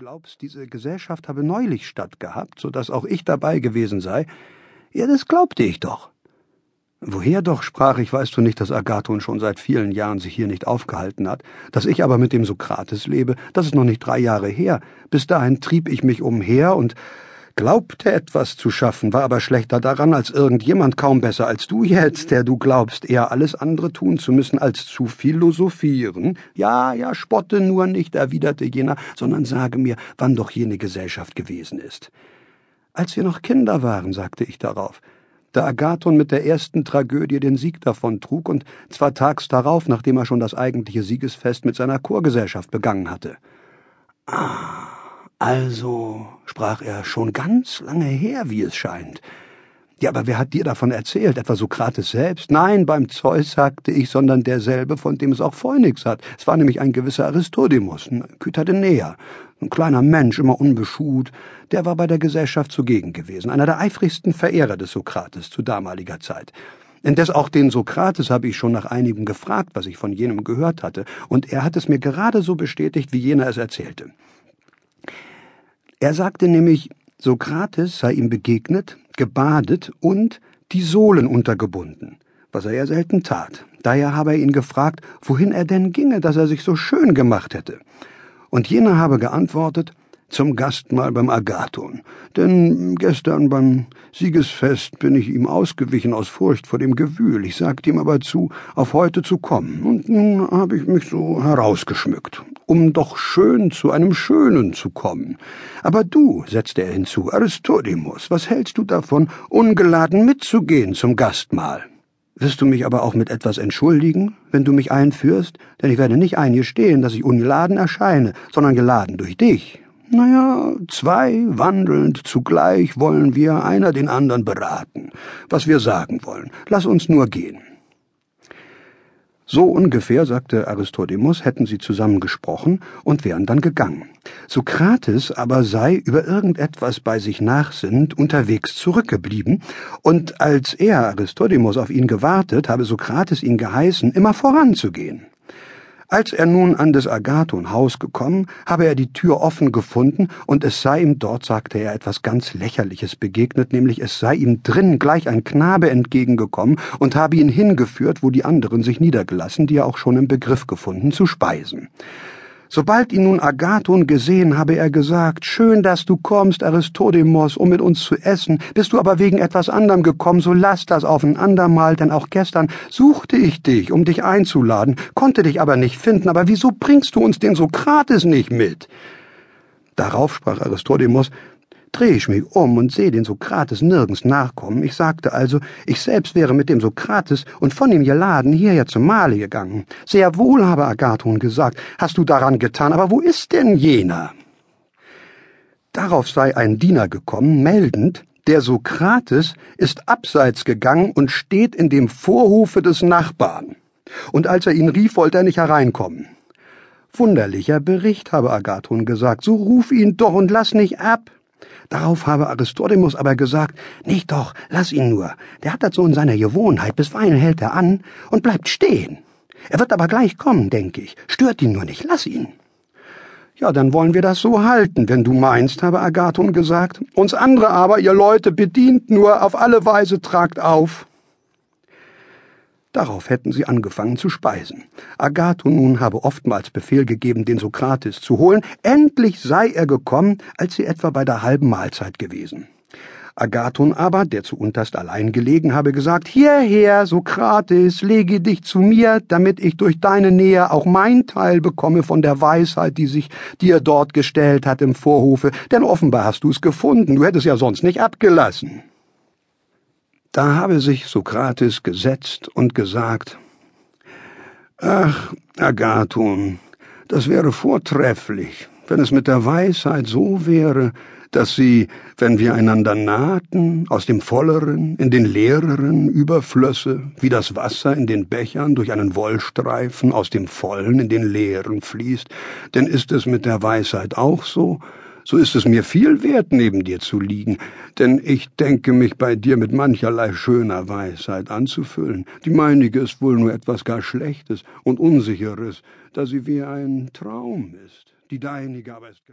glaubst, diese Gesellschaft habe neulich stattgehabt, so dass auch ich dabei gewesen sei. Ja, das glaubte ich doch. Woher doch, sprach ich, weißt du nicht, dass Agathon schon seit vielen Jahren sich hier nicht aufgehalten hat, dass ich aber mit dem Sokrates lebe, das ist noch nicht drei Jahre her. Bis dahin trieb ich mich umher und glaubte etwas zu schaffen, war aber schlechter daran als irgendjemand, kaum besser als du jetzt, der du glaubst, eher alles andere tun zu müssen, als zu philosophieren. Ja, ja, spotte nur nicht, erwiderte jener, sondern sage mir, wann doch jene Gesellschaft gewesen ist. Als wir noch Kinder waren, sagte ich darauf, da Agathon mit der ersten Tragödie den Sieg davon trug und zwar tags darauf, nachdem er schon das eigentliche Siegesfest mit seiner Chorgesellschaft begangen hatte. Ah, also, sprach er, schon ganz lange her, wie es scheint. Ja, aber wer hat dir davon erzählt? Etwa Sokrates selbst? Nein, beim Zeus sagte ich, sondern derselbe, von dem es auch Phoenix hat. Es war nämlich ein gewisser Aristodemus, ein Kytadenäer, ein kleiner Mensch, immer unbeschuht. Der war bei der Gesellschaft zugegen gewesen, einer der eifrigsten Verehrer des Sokrates zu damaliger Zeit. Indes auch den Sokrates habe ich schon nach einigem gefragt, was ich von jenem gehört hatte, und er hat es mir gerade so bestätigt, wie jener es erzählte. Er sagte nämlich, Sokrates sei ihm begegnet, gebadet und die Sohlen untergebunden, was er ja selten tat. Daher habe er ihn gefragt, wohin er denn ginge, dass er sich so schön gemacht hätte. Und jener habe geantwortet, zum Gastmahl beim Agathon, denn gestern beim Siegesfest bin ich ihm ausgewichen aus Furcht vor dem Gewühl. Ich sagte ihm aber zu, auf heute zu kommen, und nun habe ich mich so herausgeschmückt, um doch schön zu einem Schönen zu kommen. Aber du, setzte er hinzu, Aristodemus, was hältst du davon, ungeladen mitzugehen zum Gastmahl? Wirst du mich aber auch mit etwas entschuldigen, wenn du mich einführst? Denn ich werde nicht eingestehen, dass ich ungeladen erscheine, sondern geladen durch dich. Naja, zwei wandelnd zugleich wollen wir einer den anderen beraten, was wir sagen wollen. Lass uns nur gehen. So ungefähr, sagte Aristodemus, hätten sie zusammen gesprochen und wären dann gegangen. Sokrates aber sei über irgendetwas bei sich nachsinnend unterwegs zurückgeblieben, und als er, Aristodemus, auf ihn gewartet, habe Sokrates ihn geheißen, immer voranzugehen. Als er nun an des Agathon Haus gekommen, habe er die Tür offen gefunden, und es sei ihm dort, sagte er, etwas ganz Lächerliches begegnet, nämlich es sei ihm drin gleich ein Knabe entgegengekommen und habe ihn hingeführt, wo die anderen sich niedergelassen, die er auch schon im Begriff gefunden, zu speisen. Sobald ihn nun Agathon gesehen, habe er gesagt, schön, dass du kommst, Aristodemos, um mit uns zu essen. Bist du aber wegen etwas anderem gekommen, so lass das auf ein andermal, denn auch gestern suchte ich dich, um dich einzuladen, konnte dich aber nicht finden. Aber wieso bringst du uns den Sokrates nicht mit? Darauf sprach Aristodemos, dreh ich mich um und sehe den Sokrates nirgends nachkommen. Ich sagte also, ich selbst wäre mit dem Sokrates und von ihm geladen hierher zum Mahle gegangen. Sehr wohl, habe Agathon gesagt, hast du daran getan, aber wo ist denn jener? Darauf sei ein Diener gekommen, meldend, der Sokrates ist abseits gegangen und steht in dem Vorhofe des Nachbarn. Und als er ihn rief, wollte er nicht hereinkommen. Wunderlicher Bericht, habe Agathon gesagt, so ruf ihn doch und lass nicht ab. Darauf habe Aristodemus aber gesagt, nicht doch, lass ihn nur. Der hat das so in seiner Gewohnheit, bisweilen hält er an und bleibt stehen. Er wird aber gleich kommen, denke ich. Stört ihn nur nicht, lass ihn. Ja, dann wollen wir das so halten, wenn du meinst, habe Agathon gesagt. Uns andere aber, ihr Leute, bedient nur, auf alle Weise tragt auf. Darauf hätten sie angefangen zu speisen. Agathon nun habe oftmals Befehl gegeben, den Sokrates zu holen. Endlich sei er gekommen, als sie etwa bei der halben Mahlzeit gewesen. Agathon aber, der zu unterst allein gelegen, habe gesagt, Hierher, Sokrates, lege dich zu mir, damit ich durch deine Nähe auch mein Teil bekomme von der Weisheit, die sich dir dort gestellt hat im Vorhofe, denn offenbar hast du es gefunden, du hättest ja sonst nicht abgelassen. Da habe sich Sokrates gesetzt und gesagt, Ach, Agathon, das wäre vortrefflich, wenn es mit der Weisheit so wäre, dass sie, wenn wir einander nahten, aus dem Volleren in den Leereren überflösse, wie das Wasser in den Bechern durch einen Wollstreifen aus dem Vollen in den Leeren fließt, denn ist es mit der Weisheit auch so, so ist es mir viel wert, neben dir zu liegen, denn ich denke mich bei dir mit mancherlei schöner Weisheit anzufüllen. Die meinige ist wohl nur etwas gar Schlechtes und Unsicheres, da sie wie ein Traum ist. Die deinige aber ist